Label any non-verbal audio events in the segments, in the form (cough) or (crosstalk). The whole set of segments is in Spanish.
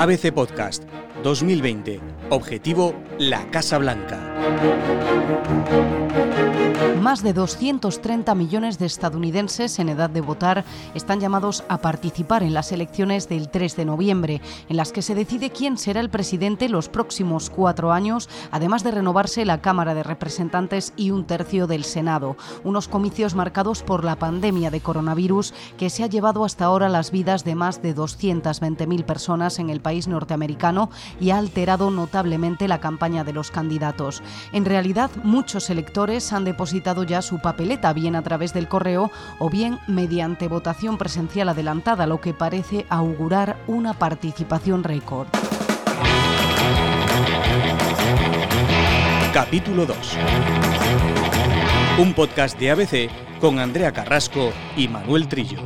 ABC Podcast 2020. Objetivo La Casa Blanca. Más de 230 millones de estadounidenses en edad de votar están llamados a participar en las elecciones del 3 de noviembre, en las que se decide quién será el presidente los próximos cuatro años, además de renovarse la Cámara de Representantes y un tercio del Senado. Unos comicios marcados por la pandemia de coronavirus que se ha llevado hasta ahora las vidas de más de 220.000 personas en el país norteamericano y ha alterado notablemente la campaña de los candidatos. En realidad, muchos electores han depositado ya su papeleta, bien a través del correo o bien mediante votación presencial adelantada, lo que parece augurar una participación récord. Capítulo 2. Un podcast de ABC con Andrea Carrasco y Manuel Trillo.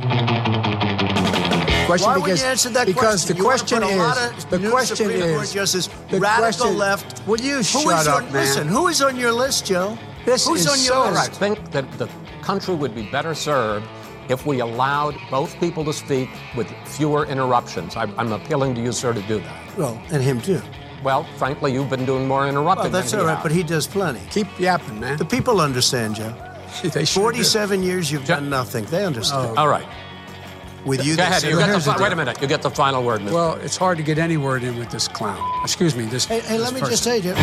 Question Why because, when you answered that because question, the you question put a is lot of the new question Supreme Court is justices, the radical question- left. Will you Who shut is up, on, man? Listen, who is on your list, Joe? This Who's is on your so list? I think that the country would be better served if we allowed both people to speak with fewer interruptions. I'm, I'm appealing to you, sir, to do that. Well, and him too. Well, frankly, you've been doing more Well, interrupting that's than all he right, has. but he does plenty. Keep yapping, man. The people understand, Joe. (laughs) they sure do. 47 years you've Ja- done nothing. They understand. All right. With you, Go ahead. say, You get the, here's the wait a minute. You get the final word, Mr. Well, it's hard to get any word in with this clown. Excuse me, this. Hey, hey, this let me person. just say, Joe.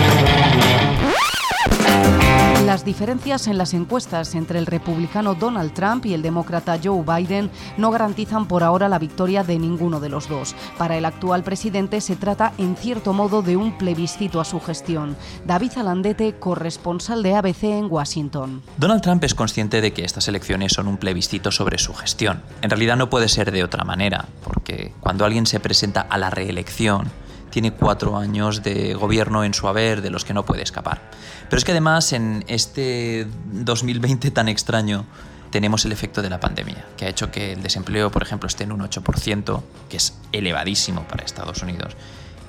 Las diferencias en las encuestas entre el republicano Donald Trump y el demócrata Joe Biden no garantizan por ahora la victoria de ninguno de los dos. Para el actual presidente se trata en cierto modo de un plebiscito a su gestión. David Alandete, corresponsal de ABC en Washington. Donald Trump es consciente de que estas elecciones son un plebiscito sobre su gestión. En realidad no puede ser de otra manera, porque cuando alguien se presenta a la reelección, tiene cuatro años de gobierno en su haber de los que no puede escapar. Pero es que además en este 2020 tan extraño tenemos el efecto de la pandemia, que ha hecho que el desempleo, por ejemplo, esté en un 8%, que es elevadísimo para Estados Unidos,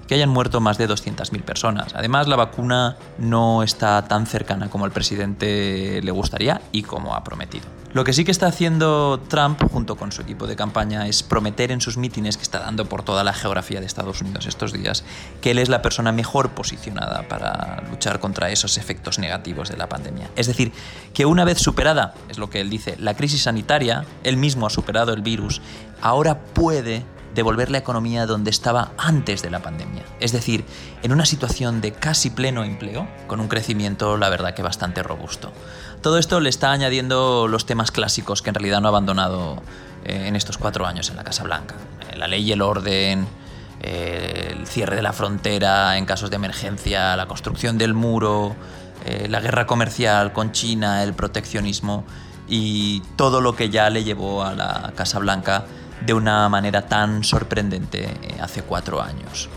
que hayan muerto más de 200.000 personas. Además, la vacuna no está tan cercana como al presidente le gustaría y como ha prometido. Lo que sí que está haciendo Trump junto con su equipo de campaña es prometer en sus mítines que está dando por toda la geografía de Estados Unidos estos días que él es la persona mejor posicionada para luchar contra esos efectos negativos de la pandemia. Es decir, que una vez superada, es lo que él dice, la crisis sanitaria, él mismo ha superado el virus, ahora puede devolver la economía donde estaba antes de la pandemia. Es decir, en una situación de casi pleno empleo, con un crecimiento, la verdad, que bastante robusto. Todo esto le está añadiendo los temas clásicos que en realidad no ha abandonado eh, en estos cuatro años en la Casa Blanca. Eh, La ley y el orden, eh, el cierre de la frontera en casos de emergencia, la construcción del muro, la guerra comercial con China, el proteccionismo y todo lo que ya le llevó a la Casa Blanca de una manera tan sorprendente eh, hace cuatro años.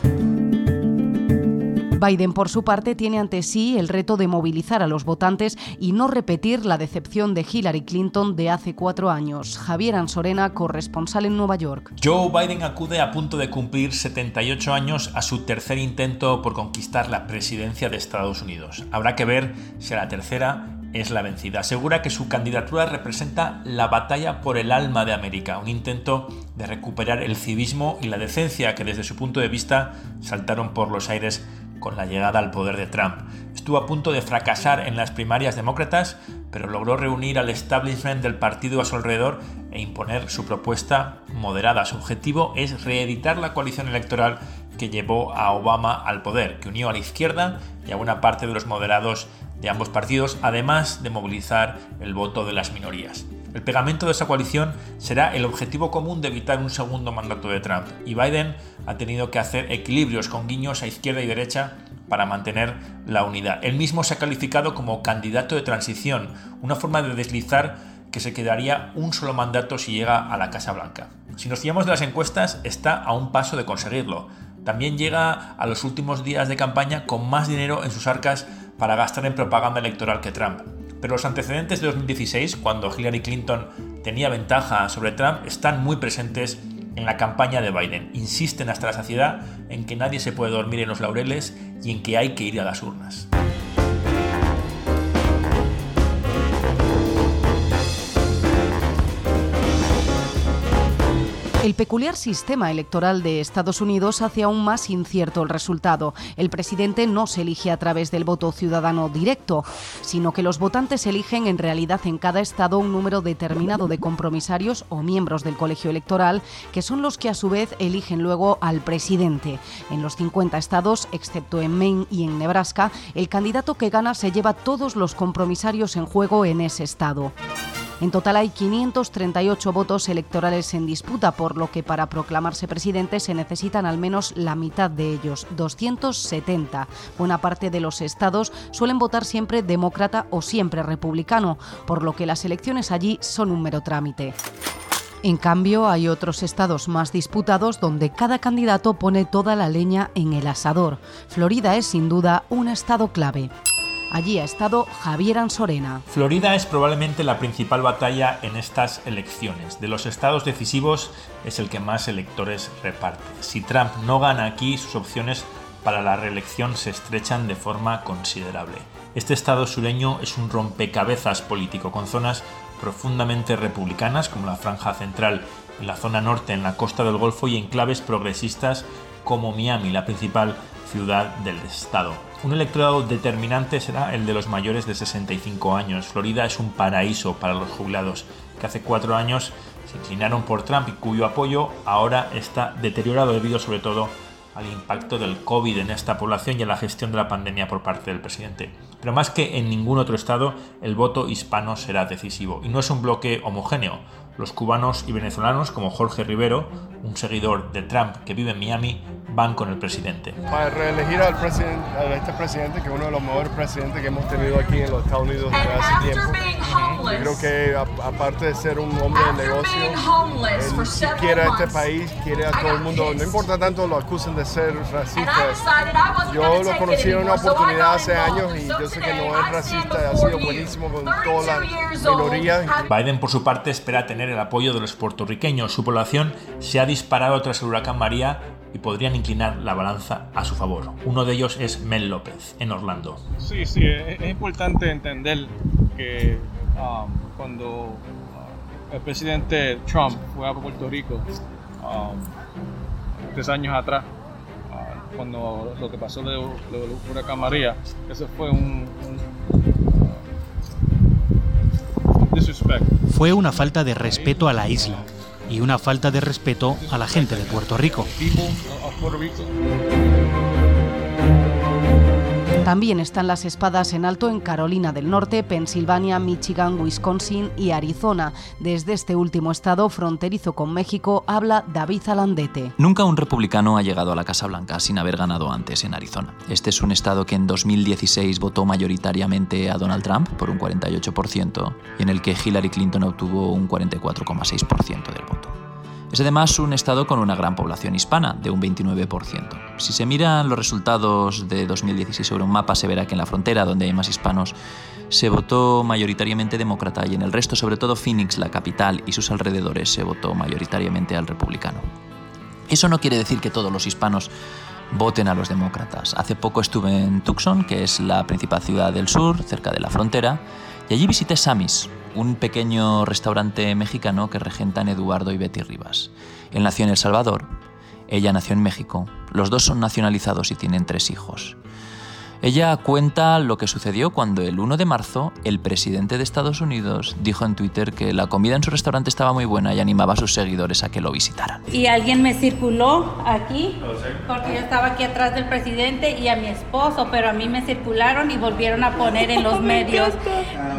Biden, por su parte, tiene ante sí el reto de movilizar a los votantes y no repetir la decepción de Hillary Clinton de hace cuatro años. Javier Ansorena, corresponsal en Nueva York. Joe Biden acude a punto de cumplir 78 años a su tercer intento por conquistar la presidencia de Estados Unidos. Habrá que ver si a la tercera es la vencida. Asegura que su candidatura representa la batalla por el alma de América, un intento de recuperar el civismo y la decencia que desde su punto de vista saltaron por los aires con la llegada al poder de Trump. Estuvo a punto de fracasar en las primarias demócratas, pero logró reunir al establishment del partido a su alrededor e imponer su propuesta moderada. Su objetivo es reeditar la coalición electoral que llevó a Obama al poder, que unió a la izquierda y a buena parte de los moderados de ambos partidos, además de movilizar el voto de las minorías. El pegamento de esa coalición será el objetivo común de evitar un segundo mandato de Trump, y Biden ha tenido que hacer equilibrios con guiños a izquierda y derecha para mantener la unidad. Él mismo se ha calificado como candidato de transición, una forma de deslizar que se quedaría un solo mandato si llega a la Casa Blanca. Si nos fiamos de las encuestas, está a un paso de conseguirlo. También llega a los últimos días de campaña con más dinero en sus arcas para gastar en propaganda electoral que Trump. Pero los antecedentes de 2016, cuando Hillary Clinton tenía ventaja sobre Trump, están muy presentes en la campaña de Biden. Insisten hasta la saciedad en que nadie se puede dormir en los laureles y en que hay que ir a las urnas. El peculiar sistema electoral de Estados Unidos hace aún más incierto el resultado. El presidente no se elige a través del voto ciudadano directo, sino que los votantes eligen en realidad en cada estado un número determinado de compromisarios o miembros del colegio electoral, que son los que a su vez eligen luego al presidente. En los 50 estados, excepto en Maine y en Nebraska, el candidato que gana se lleva todos los compromisarios en juego en ese estado. En total hay 538 votos electorales en disputa, por lo que para proclamarse presidente se necesitan al menos la mitad de ellos, 270. Buena parte de los estados suelen votar siempre demócrata o siempre republicano, por lo que las elecciones allí son un mero trámite. En cambio, hay otros estados más disputados donde cada candidato pone toda la leña en el asador. Florida es sin duda un estado clave. Allí ha estado Javier Ansorena. Florida es probablemente la principal batalla en estas elecciones. De los estados decisivos es el que más electores reparte. Si Trump no gana aquí, sus opciones para la reelección se estrechan de forma considerable. Este estado sureño es un rompecabezas político con zonas profundamente republicanas como la franja central y la zona norte en la costa del Golfo y enclaves progresistas como Miami, la principal ciudad del estado. Un electorado determinante será el de los mayores de 65 años. Florida es un paraíso para los jubilados que hace cuatro años se inclinaron por Trump y cuyo apoyo ahora está deteriorado debido sobre todo al impacto del COVID en esta población y a la gestión de la pandemia por parte del presidente. Pero más que en ningún otro estado, el voto hispano será decisivo. Y no es un bloque homogéneo. Los cubanos y venezolanos, como Jorge Rivero, un seguidor de Trump que vive en Miami, van con el presidente. Para reelegir al presidente, a este presidente, que es uno de los mejores presidentes que hemos tenido aquí en los Estados Unidos desde hace tiempo, yo creo que aparte de ser un hombre de negocio, él quiere a este país, quiere a todo el mundo, no importa tanto lo acusen de ser racistas. Yo lo conocí en una oportunidad hace años y yo sé que no es racista, ha sido buenísimo con todas las minorías. Biden por su parte espera tener el apoyo de los puertorriqueños. Su población se ha disparado tras el huracán María y podrían inclinar la balanza a su favor. Uno de ellos es Mel López, en Orlando. Sí, sí, es, importante entender que um, cuando uh, el presidente Trump fue a Puerto Rico um, tres años atrás, uh, cuando lo que pasó de, de, huracán María, ese fue un, uh, Fue una falta de respeto a la isla y una falta de respeto a la gente de Puerto Rico. También están las espadas en alto en Carolina del Norte, Pensilvania, Michigan, Wisconsin y Arizona. Desde este último estado, fronterizo con México, habla David Alandete. Nunca un republicano ha llegado a la Casa Blanca sin haber ganado antes en Arizona. Este es un estado que en 2016 votó mayoritariamente a Donald Trump por un 48% y en el que Hillary Clinton obtuvo un 44,6% del voto. Es además un estado con una gran población hispana, de un 29%. Si se miran los resultados de 2016 sobre un mapa, se verá que en la frontera, donde hay más hispanos, se votó mayoritariamente demócrata y en el resto, sobre todo Phoenix, la capital y sus alrededores, se votó mayoritariamente al republicano. Eso no quiere decir que todos los hispanos voten a los demócratas. Hace poco estuve en Tucson, que es la principal ciudad del sur, cerca de la frontera, y allí visité Samis, un pequeño restaurante mexicano que regentan Eduardo y Betty Rivas. Él nació en El Salvador, ella nació en México, los dos son nacionalizados y tienen tres hijos. Ella cuenta lo que sucedió cuando el 1 de marzo el presidente de Estados Unidos dijo en Twitter que la comida en su restaurante estaba muy buena y animaba a sus seguidores a que lo visitaran. Y alguien me circuló aquí, porque yo estaba aquí atrás del presidente y a mi esposo, pero a mí me circularon y volvieron a poner en los (laughs) medios.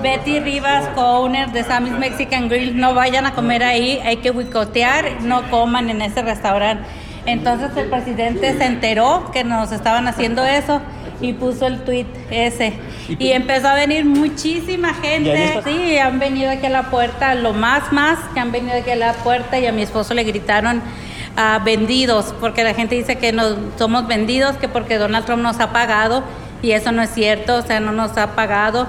Betty Rivas, co-owner de Sammy's Mexican Grill, no vayan a comer ahí, hay que boicotear, no coman en ese restaurante. Entonces el presidente se enteró que nos estaban haciendo eso y puso el tweet ese. Y empezó a venir muchísima gente. Sí, han venido aquí a la puerta, lo más, más, que han venido aquí a la puerta y a mi esposo le gritaron a vendidos, porque la gente dice que no somos vendidos, que porque Donald Trump nos ha pagado y eso no es cierto, o sea, no nos ha pagado.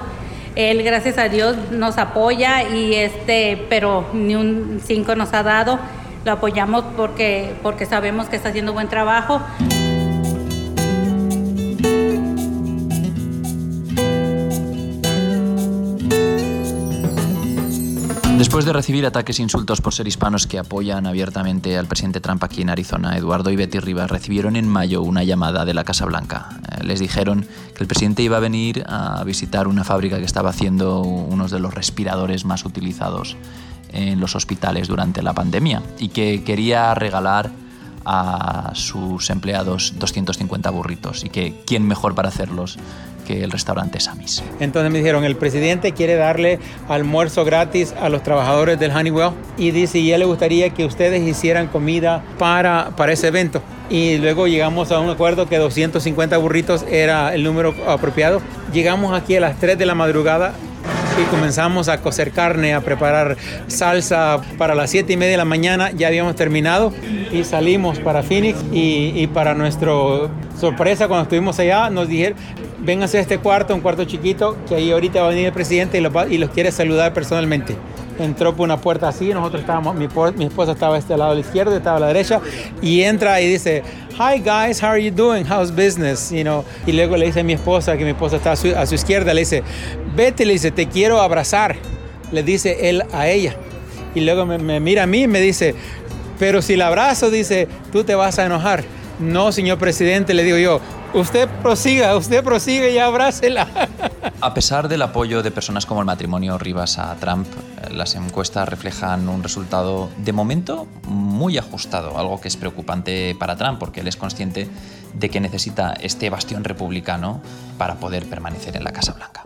Él, gracias a Dios, nos apoya y este, pero ni un cinco nos ha dado. Lo apoyamos porque, porque sabemos que está haciendo buen trabajo. Después de recibir ataques e insultos por ser hispanos que apoyan abiertamente al presidente Trump aquí en Arizona, Eduardo y Betty Rivas recibieron en mayo una llamada de la Casa Blanca. Eh, les dijeron que el presidente iba a venir a visitar una fábrica que estaba haciendo unos de los respiradores más utilizados en los hospitales durante la pandemia y que quería regalar a sus empleados 250 burritos y que quién mejor para hacerlos que el restaurante Samis. Entonces me dijeron, el presidente quiere darle almuerzo gratis a los trabajadores del Honeywell y dice, y él le gustaría que ustedes hicieran comida para, para ese evento. Y luego llegamos a un acuerdo que 250 burritos era el número apropiado. Llegamos aquí a las 3 de la madrugada y comenzamos a cocer carne, a preparar salsa. Para las 7 y media de la mañana ya habíamos terminado y salimos para Phoenix y, y para nuestra sorpresa cuando estuvimos allá nos dijeron, vénganse a este cuarto, un cuarto chiquito, que ahí ahorita va a venir el presidente y los, y los quiere saludar personalmente entró por una puerta así, nosotros estábamos, mi, mi esposa estaba este lado del izquierdo, estaba a la derecha, y entra y dice, hi guys, how are you doing? How's business? You know, y luego le dice a mi esposa, que mi esposa está a su, a su izquierda, le dice, vete, le dice, te quiero abrazar, le dice él a ella. Y luego me, me mira a mí y me dice, pero si la abrazo, dice, tú te vas a enojar. No, señor presidente, le digo yo, usted prosiga, usted prosiga y abrácela. (laughs) A pesar del apoyo de personas como el matrimonio Rivas a Trump, eh, las encuestas reflejan un resultado de momento muy ajustado, algo que es preocupante para Trump porque él es consciente de que necesita este bastión republicano para poder permanecer en la Casa Blanca.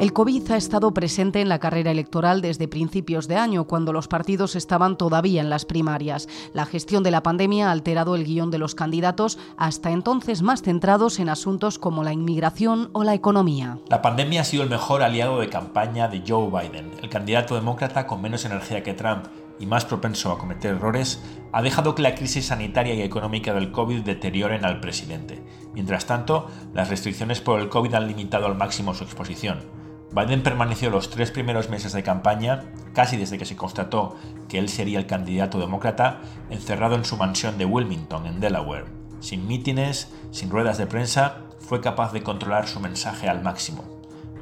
El COVID ha estado presente en la carrera electoral desde principios de año, cuando los partidos estaban todavía en las primarias. La gestión de la pandemia ha alterado el guion de los candidatos, hasta entonces más centrados en asuntos como la inmigración o la economía. La pandemia ha sido el mejor aliado de campaña de Joe Biden, el candidato demócrata con menos energía que Trump y más propenso a cometer errores, ha dejado que la crisis sanitaria y económica del COVID deterioren al presidente. Mientras tanto, las restricciones por el COVID han limitado al máximo su exposición. Biden permaneció los tres primeros meses de campaña, casi desde que se constató que él sería el candidato demócrata, encerrado en su mansión de Wilmington, en Delaware. Sin mítines, sin ruedas de prensa, fue capaz de controlar su mensaje al máximo.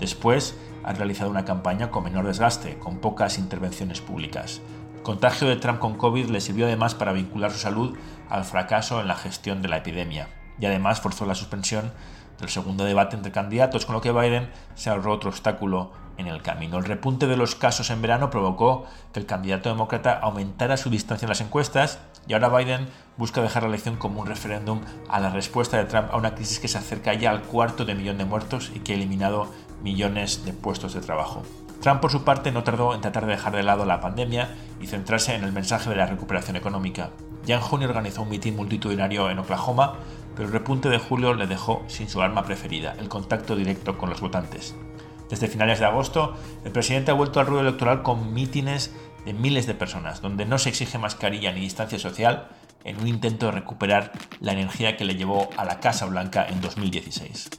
Después, ha realizado una campaña con menor desgaste, con pocas intervenciones públicas. El contagio de Trump con COVID le sirvió además para vincular su salud al fracaso en la gestión de la epidemia, y además forzó la suspensión del segundo debate entre candidatos, con lo que Biden se ahorró otro obstáculo en el camino. El repunte de los casos en verano provocó que el candidato demócrata aumentara su distancia en las encuestas y ahora Biden busca dejar la elección como un referéndum a la respuesta de Trump a una crisis que se acerca ya al cuarto de millón de muertos y que ha eliminado millones de puestos de trabajo. Trump, por su parte, no tardó en tratar de dejar de lado la pandemia y centrarse en el mensaje de la recuperación económica. Ya en junio organizó un mitin multitudinario en Oklahoma pero el repunte de julio le dejó sin su arma preferida, el contacto directo con los votantes. Desde finales de agosto, el presidente ha vuelto al ruedo electoral con mítines de miles de personas, donde no se exige mascarilla ni distancia social, en un intento de recuperar la energía que le llevó a la Casa Blanca en 2016.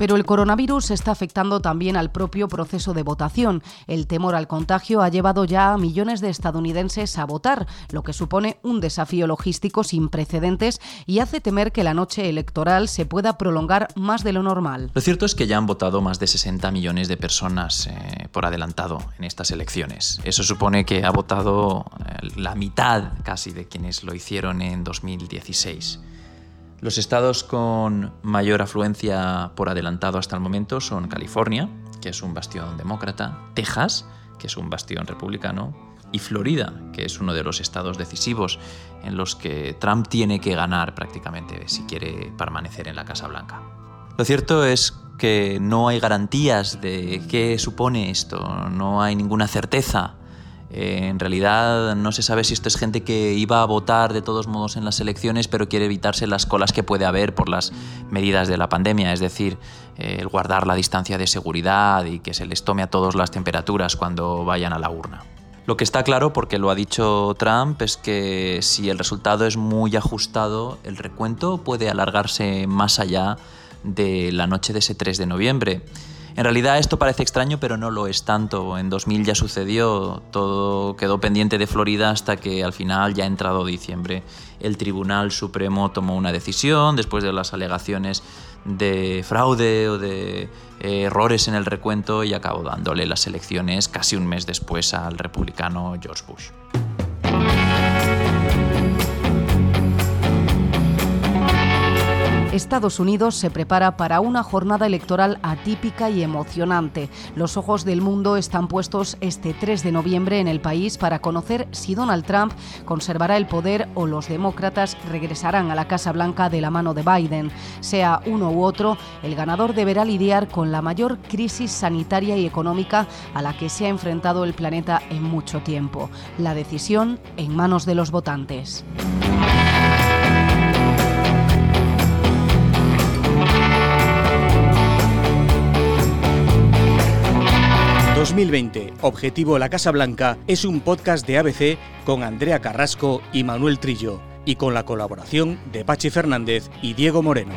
Pero el coronavirus está afectando también al propio proceso de votación. El temor al contagio ha llevado ya a millones de estadounidenses a votar, lo que supone un desafío logístico sin precedentes y hace temer que la noche electoral se pueda prolongar más de lo normal. Lo cierto es que ya han votado más de 60 millones de personas eh, por adelantado en estas elecciones. Eso supone que ha votado eh, la mitad casi de quienes lo hicieron en 2016. Los estados con mayor afluencia por adelantado hasta el momento son California, que es un bastión demócrata, Texas, que es un bastión republicano, y Florida, que es uno de los estados decisivos en los que Trump tiene que ganar prácticamente si quiere permanecer en la Casa Blanca. Lo cierto es que no hay garantías de qué supone esto, no hay ninguna certeza eh, en realidad no se sabe si esto es gente que iba a votar de todos modos en las elecciones, pero quiere evitarse las colas que puede haber por las medidas de la pandemia, es decir, eh, el guardar la distancia de seguridad y que se les tome a todos las temperaturas cuando vayan a la urna. Lo que está claro, porque lo ha dicho Trump, es que si el resultado es muy ajustado, el recuento puede alargarse más allá de la noche de ese 3 de noviembre. En realidad esto parece extraño, pero no lo es tanto. En 2000 ya sucedió, todo quedó pendiente de Florida hasta que al final, ya entrado diciembre, el Tribunal Supremo tomó una decisión después de las alegaciones de fraude o de eh, errores en el recuento y acabó dándole las elecciones casi un mes después al republicano George Bush. Estados Unidos se prepara para una jornada electoral atípica y emocionante. Los ojos del mundo están puestos este 3 de noviembre en el país para conocer si Donald Trump conservará el poder o los demócratas regresarán a la Casa Blanca de la mano de Biden. Sea uno u otro, el ganador deberá lidiar con la mayor crisis sanitaria y económica a la que se ha enfrentado el planeta en mucho tiempo. La decisión en manos de los votantes. 2020, Objetivo La Casa Blanca, es un podcast de ABC con Andrea Carrasco y Manuel Trillo, y con la colaboración de Pachi Fernández y Diego Moreno.